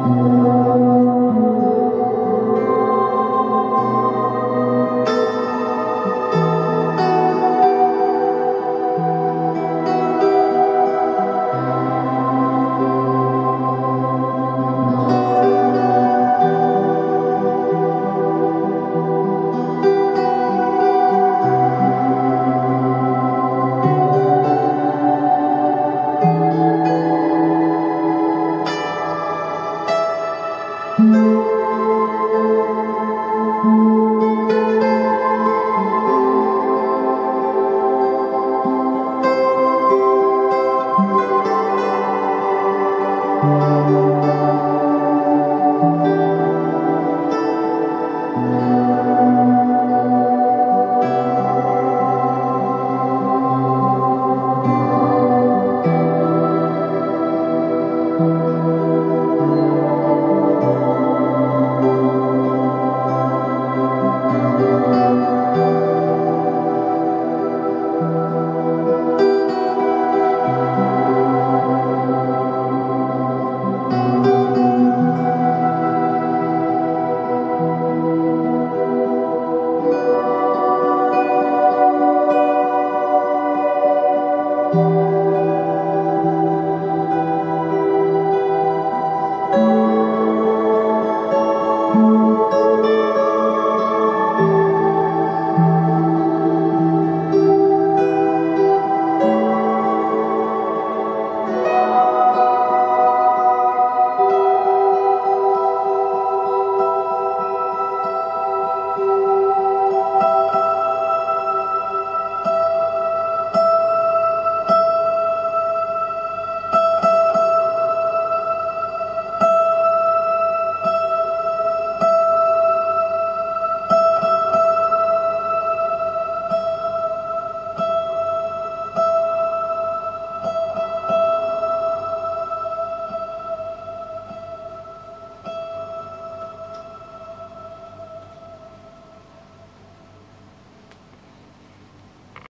Música